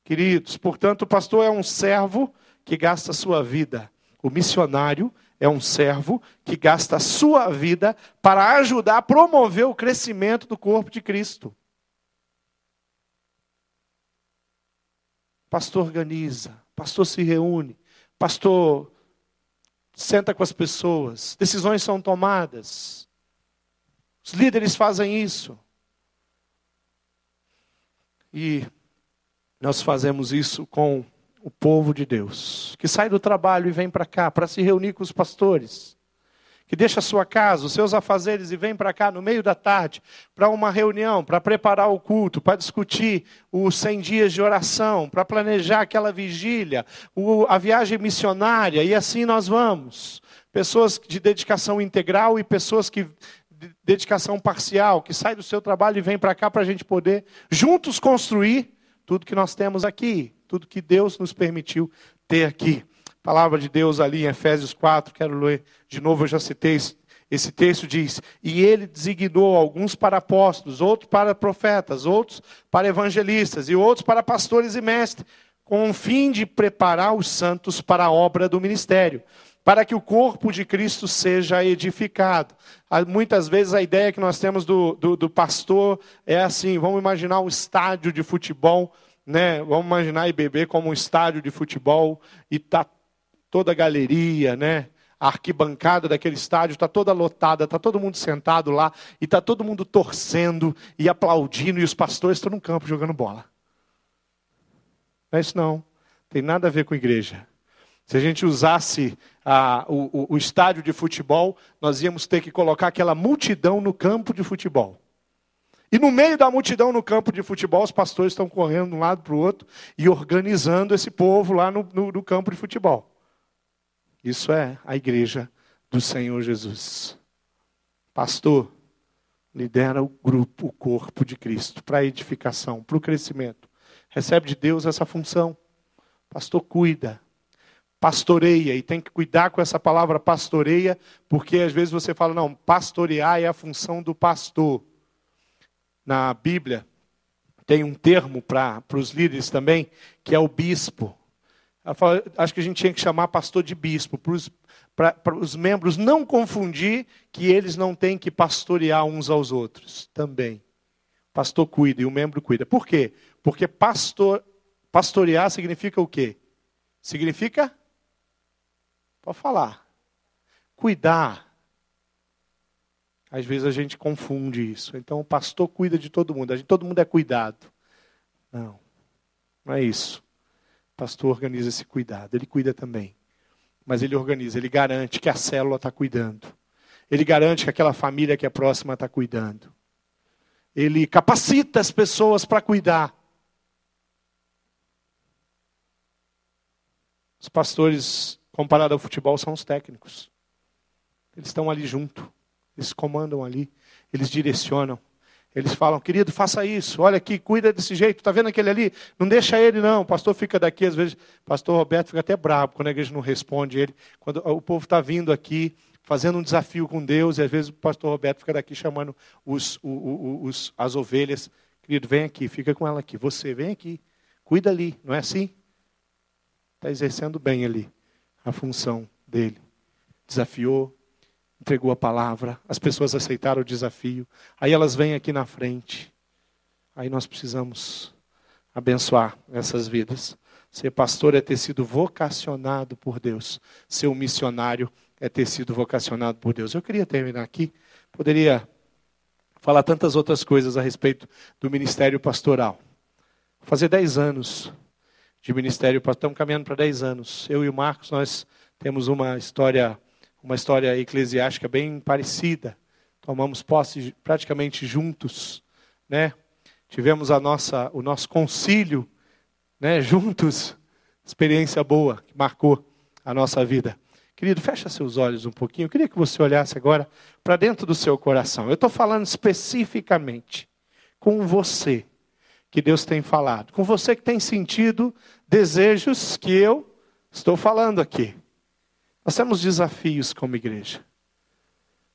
A: Queridos, portanto, o pastor é um servo que gasta sua vida, o missionário é um servo que gasta sua vida para ajudar a promover o crescimento do corpo de Cristo. Pastor organiza, pastor se reúne, pastor senta com as pessoas, decisões são tomadas. Os líderes fazem isso. E nós fazemos isso com o povo de Deus, que sai do trabalho e vem para cá para se reunir com os pastores que deixa a sua casa, os seus afazeres e vem para cá no meio da tarde para uma reunião, para preparar o culto, para discutir os 100 dias de oração, para planejar aquela vigília, a viagem missionária, e assim nós vamos. Pessoas de dedicação integral e pessoas que de dedicação parcial, que saem do seu trabalho e vêm para cá para a gente poder juntos construir tudo que nós temos aqui, tudo que Deus nos permitiu ter aqui palavra de Deus ali em Efésios 4, quero ler de novo, eu já citei esse texto, diz: E ele designou alguns para apóstolos, outros para profetas, outros para evangelistas e outros para pastores e mestres, com o fim de preparar os santos para a obra do ministério, para que o corpo de Cristo seja edificado. Muitas vezes a ideia que nós temos do, do, do pastor é assim: vamos imaginar um estádio de futebol. Né? Vamos imaginar IBB como um estádio de futebol e está toda a galeria, né? A arquibancada daquele estádio está toda lotada, está todo mundo sentado lá e está todo mundo torcendo e aplaudindo e os pastores estão no campo jogando bola. Não é isso não. Tem nada a ver com igreja. Se a gente usasse ah, o, o, o estádio de futebol, nós íamos ter que colocar aquela multidão no campo de futebol. E no meio da multidão no campo de futebol, os pastores estão correndo de um lado para o outro e organizando esse povo lá no, no, no campo de futebol. Isso é a igreja do Senhor Jesus. Pastor, lidera o grupo, o corpo de Cristo, para a edificação, para o crescimento. Recebe de Deus essa função. Pastor, cuida. Pastoreia, e tem que cuidar com essa palavra pastoreia, porque às vezes você fala, não, pastorear é a função do pastor. Na Bíblia, tem um termo para os líderes também, que é o bispo. Falo, acho que a gente tinha que chamar pastor de bispo, para os membros não confundir que eles não têm que pastorear uns aos outros também. Pastor cuida e o membro cuida. Por quê? Porque pastor, pastorear significa o quê? Significa? Pode falar. Cuidar. Às vezes a gente confunde isso. Então o pastor cuida de todo mundo. Gente, todo mundo é cuidado. Não, não é isso pastor organiza esse cuidado, ele cuida também. Mas ele organiza, ele garante que a célula está cuidando. Ele garante que aquela família que é próxima está cuidando. Ele capacita as pessoas para cuidar. Os pastores, comparado ao futebol, são os técnicos. Eles estão ali junto, eles comandam ali, eles direcionam. Eles falam, querido, faça isso, olha aqui, cuida desse jeito, está vendo aquele ali? Não deixa ele, não. O pastor fica daqui, às vezes, o pastor Roberto fica até bravo quando a igreja não responde ele. Quando o povo está vindo aqui, fazendo um desafio com Deus, e às vezes o pastor Roberto fica daqui chamando os, os, as ovelhas. Querido, vem aqui, fica com ela aqui. Você, vem aqui, cuida ali, não é assim? Está exercendo bem ali a função dele. Desafiou, entregou a palavra, as pessoas aceitaram o desafio, aí elas vêm aqui na frente. Aí nós precisamos abençoar essas vidas. Ser pastor é ter sido vocacionado por Deus. Ser um missionário é ter sido vocacionado por Deus. Eu queria terminar aqui. Poderia falar tantas outras coisas a respeito do ministério pastoral. fazer 10 anos de ministério, estamos caminhando para 10 anos. Eu e o Marcos, nós temos uma história, uma história eclesiástica bem parecida. Tomamos posse praticamente juntos, né? Tivemos a nossa, o nosso concílio, né, juntos. Experiência boa que marcou a nossa vida. Querido, fecha seus olhos um pouquinho. Eu queria que você olhasse agora para dentro do seu coração. Eu estou falando especificamente com você que Deus tem falado, com você que tem sentido desejos que eu estou falando aqui. Nós temos desafios como igreja.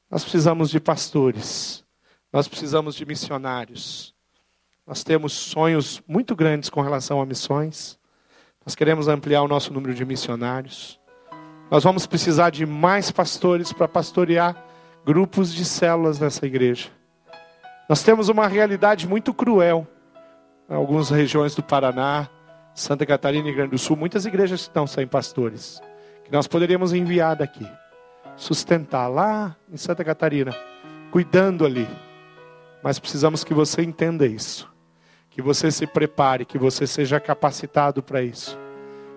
A: Nós precisamos de pastores, nós precisamos de missionários. Nós temos sonhos muito grandes com relação a missões. Nós queremos ampliar o nosso número de missionários. Nós vamos precisar de mais pastores para pastorear grupos de células nessa igreja. Nós temos uma realidade muito cruel. Em algumas regiões do Paraná, Santa Catarina e Grande do Sul, muitas igrejas estão sem pastores. Que nós poderíamos enviar daqui. Sustentar lá em Santa Catarina, cuidando ali. Mas precisamos que você entenda isso. Que você se prepare, que você seja capacitado para isso.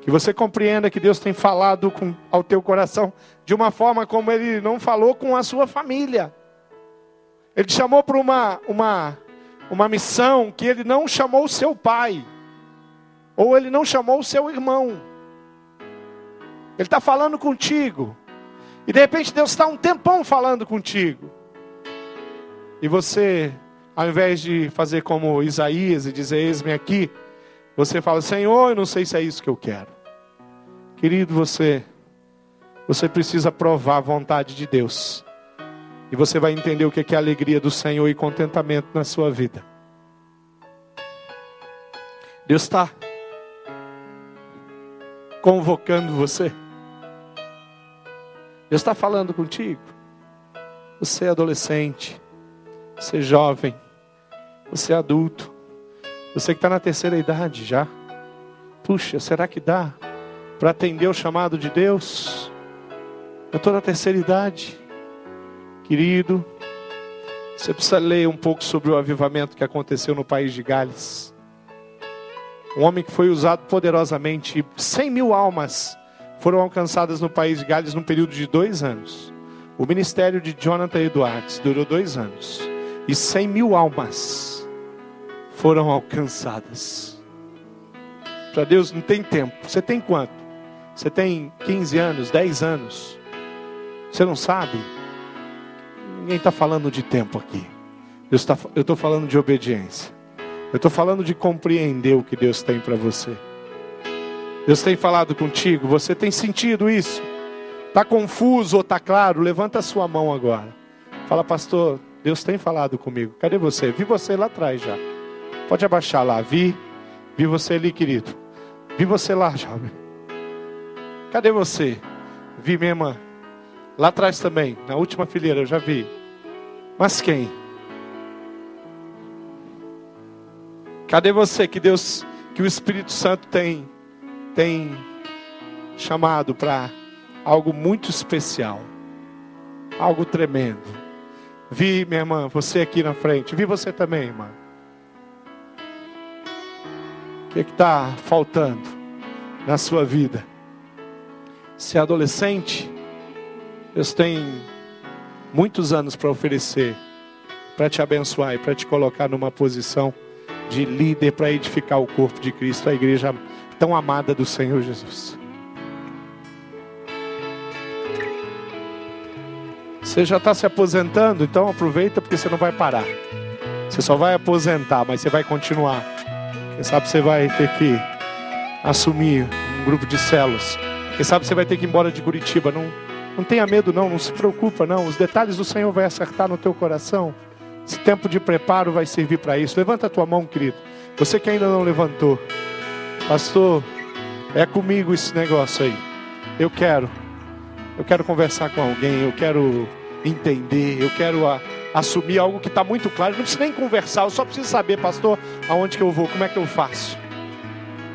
A: Que você compreenda que Deus tem falado com, ao teu coração de uma forma como Ele não falou com a sua família. Ele chamou para uma, uma, uma missão que Ele não chamou o seu pai, ou Ele não chamou o seu irmão. Ele está falando contigo, e de repente Deus está um tempão falando contigo, e você, ao invés de fazer como Isaías e dizer: Eis-me aqui você fala, Senhor, eu não sei se é isso que eu quero. Querido, você, você precisa provar a vontade de Deus. E você vai entender o que é a alegria do Senhor e contentamento na sua vida. Deus está convocando você. Deus está falando contigo. Você é adolescente, você é jovem, você é adulto. Você que está na terceira idade já. Puxa, será que dá para atender o chamado de Deus? Eu estou na terceira idade. Querido, você precisa ler um pouco sobre o avivamento que aconteceu no país de Gales. Um homem que foi usado poderosamente. 100 mil almas foram alcançadas no país de Gales num período de dois anos. O ministério de Jonathan Edwards durou dois anos. E 100 mil almas foram alcançadas. Para Deus não tem tempo. Você tem quanto? Você tem 15 anos, 10 anos? Você não sabe? Ninguém está falando de tempo aqui. Tá, eu estou falando de obediência. Eu estou falando de compreender o que Deus tem para você. Deus tem falado contigo, você tem sentido isso? Está confuso ou está claro? Levanta a sua mão agora. Fala, pastor, Deus tem falado comigo. Cadê você? Vi você lá atrás já. Pode abaixar lá. Vi. Vi você ali, querido. Vi você lá, jovem. Cadê você? Vi minha irmã. Lá atrás também, na última fileira, eu já vi. Mas quem? Cadê você que Deus, que o Espírito Santo tem tem chamado para algo muito especial, algo tremendo? Vi, minha irmã, você aqui na frente. Vi você também, irmã. O que é está faltando na sua vida? Se é adolescente, Deus tem muitos anos para oferecer, para te abençoar e para te colocar numa posição de líder para edificar o corpo de Cristo, a igreja tão amada do Senhor Jesus. Você já está se aposentando, então aproveita porque você não vai parar. Você só vai aposentar, mas você vai continuar. Quem sabe você vai ter que assumir um grupo de células. Quem sabe você vai ter que ir embora de Curitiba. Não, não tenha medo, não. Não se preocupa, não. Os detalhes do Senhor vai acertar no teu coração. Esse tempo de preparo vai servir para isso. Levanta a tua mão, querido. Você que ainda não levantou. Pastor, é comigo esse negócio aí. Eu quero. Eu quero conversar com alguém. Eu quero entender. Eu quero a assumir algo que está muito claro. Não precisa nem conversar, eu só preciso saber, pastor, aonde que eu vou, como é que eu faço.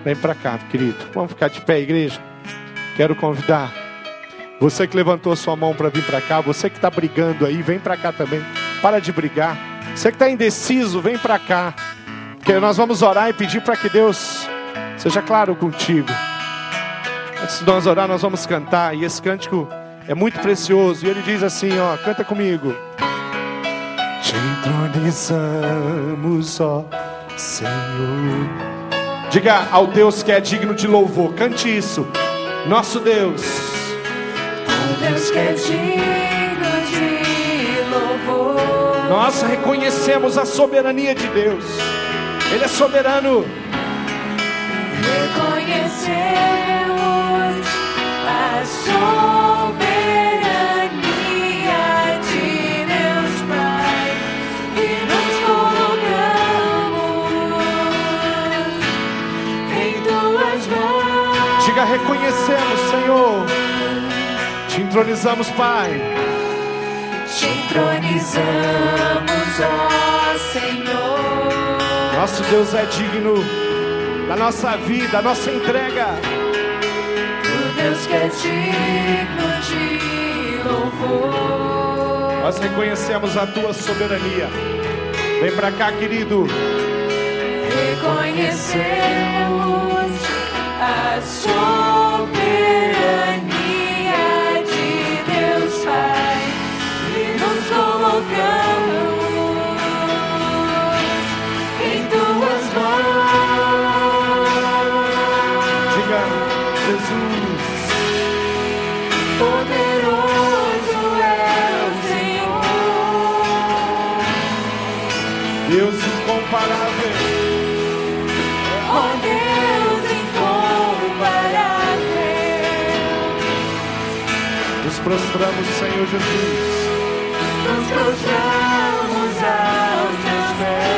A: Vem para cá, querido. Vamos ficar de pé, igreja. Quero convidar você que levantou a sua mão para vir para cá, você que está brigando aí, vem para cá também. Para de brigar. Você que está indeciso, vem para cá. Que nós vamos orar e pedir para que Deus seja claro contigo. Antes de nós orar, nós vamos cantar. E esse cântico é muito precioso. E ele diz assim: ó, canta comigo. Te entronizamos, ó Senhor. Diga ao Deus que é digno de louvor, cante isso. Nosso Deus.
B: O Deus que é digno de louvor.
A: Nós reconhecemos a soberania de Deus. Ele é soberano.
B: Reconhecemos a soberania de Deus Pai e nos colocamos em tuas mãos.
A: Diga, reconhecemos, Senhor. Te entronizamos, Pai.
B: Te entronizamos, ó Senhor.
A: Nosso Deus é digno da nossa vida, da nossa entrega.
B: O Deus que é digno de louvor.
A: Nós reconhecemos a tua soberania. Vem pra cá, querido.
B: Reconhecemos a soberania de Deus Pai e nos colocamos
A: prostramos, Senhor Jesus.
B: Nos prostramos aos teus pés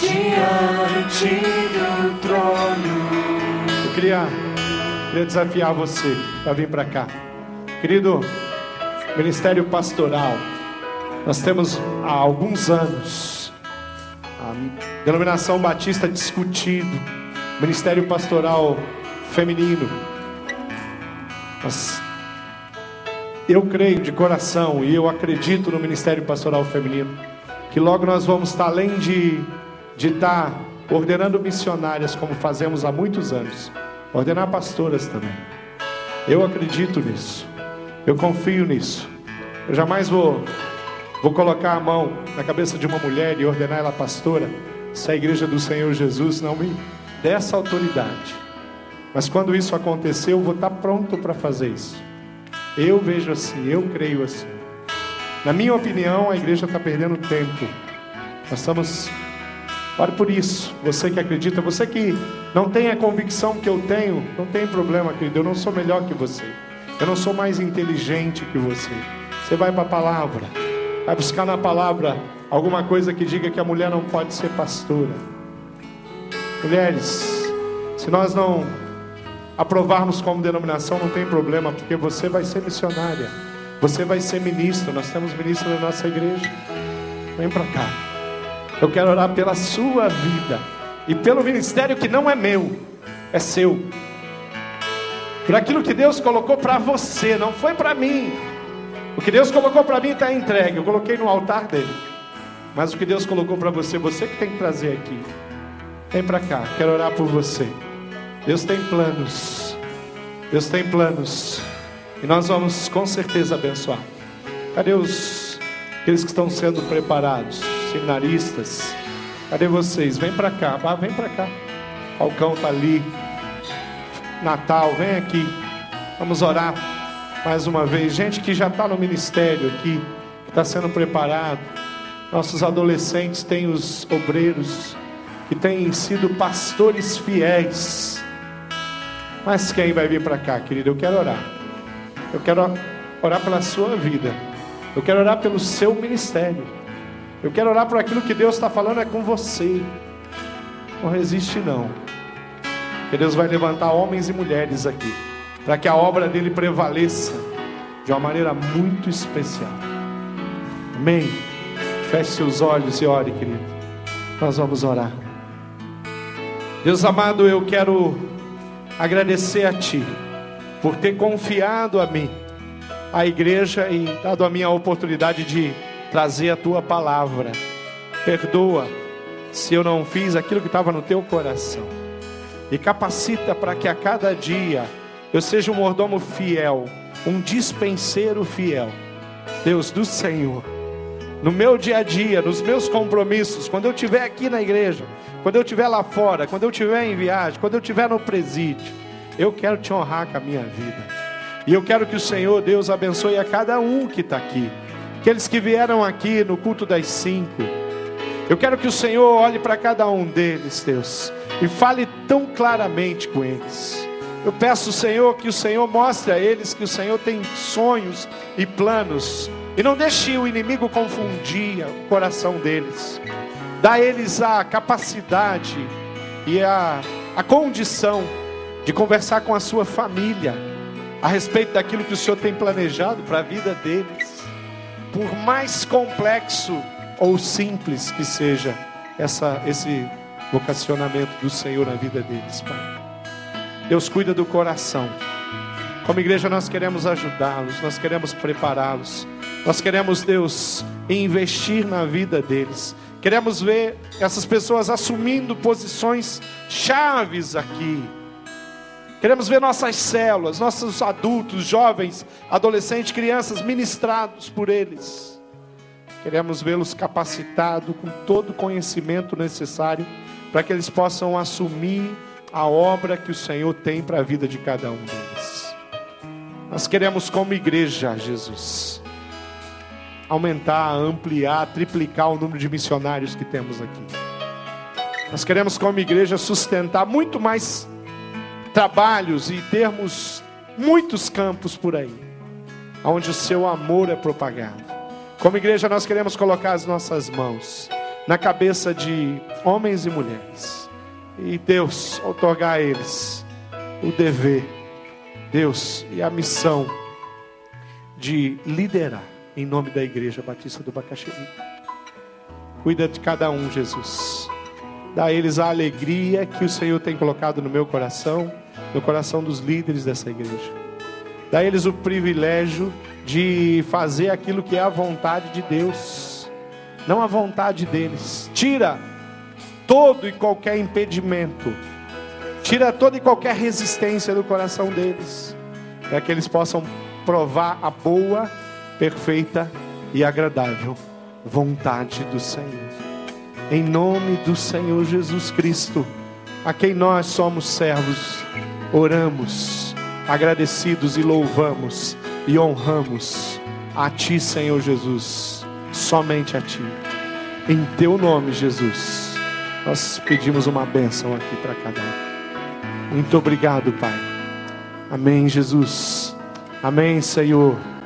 B: diante do trono.
A: Eu queria, queria desafiar você para vir para cá. Querido, Ministério Pastoral, nós temos há alguns anos a denominação batista discutido, Ministério Pastoral Feminino. Mas eu creio de coração e eu acredito no Ministério Pastoral Feminino, que logo nós vamos estar além de de estar ordenando missionárias como fazemos há muitos anos, ordenar pastoras também. Eu acredito nisso. Eu confio nisso. Eu jamais vou vou colocar a mão na cabeça de uma mulher e ordenar ela pastora, se a igreja do Senhor Jesus não me der essa autoridade. Mas quando isso acontecer, eu vou estar pronto para fazer isso. Eu vejo assim, eu creio assim. Na minha opinião, a igreja está perdendo tempo. Nós estamos. Ore por isso. Você que acredita, você que não tem a convicção que eu tenho, não tem problema, querido. Eu não sou melhor que você. Eu não sou mais inteligente que você. Você vai para a palavra. Vai buscar na palavra alguma coisa que diga que a mulher não pode ser pastora. Mulheres, se nós não aprovarmos como denominação, não tem problema, porque você vai ser missionária. Você vai ser ministro. Nós temos ministro na nossa igreja. Vem para cá. Eu quero orar pela sua vida e pelo ministério que não é meu, é seu. Por aquilo que Deus colocou para você, não foi para mim. O que Deus colocou para mim está entregue. Eu coloquei no altar dele. Mas o que Deus colocou para você, você que tem que trazer aqui. Vem para cá, quero orar por você. Deus tem planos. Deus tem planos. E nós vamos com certeza abençoar. Cadê os aqueles que estão sendo preparados? Seminaristas. Cadê vocês? Vem para cá, vem para cá. Falcão tá ali. Natal, vem aqui. Vamos orar mais uma vez. Gente que já está no ministério aqui, que está sendo preparado. Nossos adolescentes têm os obreiros que têm sido pastores fiéis. Mas quem vai vir para cá, querido? Eu quero orar. Eu quero orar pela sua vida. Eu quero orar pelo seu ministério. Eu quero orar por aquilo que Deus está falando é com você. Não resiste não. Que Deus vai levantar homens e mulheres aqui para que a obra dele prevaleça de uma maneira muito especial. Amém. Feche seus olhos e ore, querido. Nós vamos orar. Deus amado, eu quero agradecer a Ti por ter confiado a mim a igreja e dado a minha oportunidade de trazer a tua palavra. Perdoa se eu não fiz aquilo que estava no teu coração. E capacita para que a cada dia eu seja um mordomo fiel, um dispenseiro fiel. Deus do Senhor. No meu dia a dia, nos meus compromissos, quando eu estiver aqui na igreja, quando eu estiver lá fora, quando eu estiver em viagem, quando eu estiver no presídio, eu quero te honrar com a minha vida. E eu quero que o Senhor, Deus, abençoe a cada um que está aqui. Aqueles que vieram aqui no culto das cinco. Eu quero que o Senhor olhe para cada um deles, Deus, e fale tão claramente com eles. Eu peço, Senhor, que o Senhor mostre a eles que o Senhor tem sonhos e planos. E não deixe o inimigo confundir o coração deles. Dá a eles a capacidade e a, a condição de conversar com a sua família a respeito daquilo que o Senhor tem planejado para a vida deles. Por mais complexo ou simples que seja essa, esse vocacionamento do Senhor na vida deles, Pai. Deus cuida do coração. Como igreja, nós queremos ajudá-los, nós queremos prepará-los, nós queremos, Deus, investir na vida deles. Queremos ver essas pessoas assumindo posições chaves aqui. Queremos ver nossas células, nossos adultos, jovens, adolescentes, crianças ministrados por eles. Queremos vê-los capacitados com todo o conhecimento necessário para que eles possam assumir a obra que o Senhor tem para a vida de cada um deles. Nós queremos, como igreja, Jesus, aumentar, ampliar, triplicar o número de missionários que temos aqui. Nós queremos, como igreja, sustentar muito mais trabalhos e termos muitos campos por aí, onde o seu amor é propagado. Como igreja, nós queremos colocar as nossas mãos na cabeça de homens e mulheres e Deus otorgar a eles o dever, Deus, e a missão de liderar em nome da Igreja Batista do Bacaxiri. Cuida de cada um, Jesus. Dá a eles a alegria que o Senhor tem colocado no meu coração, no coração dos líderes dessa igreja. Dá a eles o privilégio de fazer aquilo que é a vontade de Deus, não a vontade deles. Tira todo e qualquer impedimento, tira toda e qualquer resistência do coração deles, para que eles possam provar a boa, perfeita e agradável vontade do Senhor. Em nome do Senhor Jesus Cristo, a quem nós somos servos, oramos, agradecidos e louvamos e honramos a Ti, Senhor Jesus, somente a Ti. Em Teu nome, Jesus nós pedimos uma bênção aqui para cada um. Muito obrigado, Pai. Amém, Jesus. Amém, Senhor.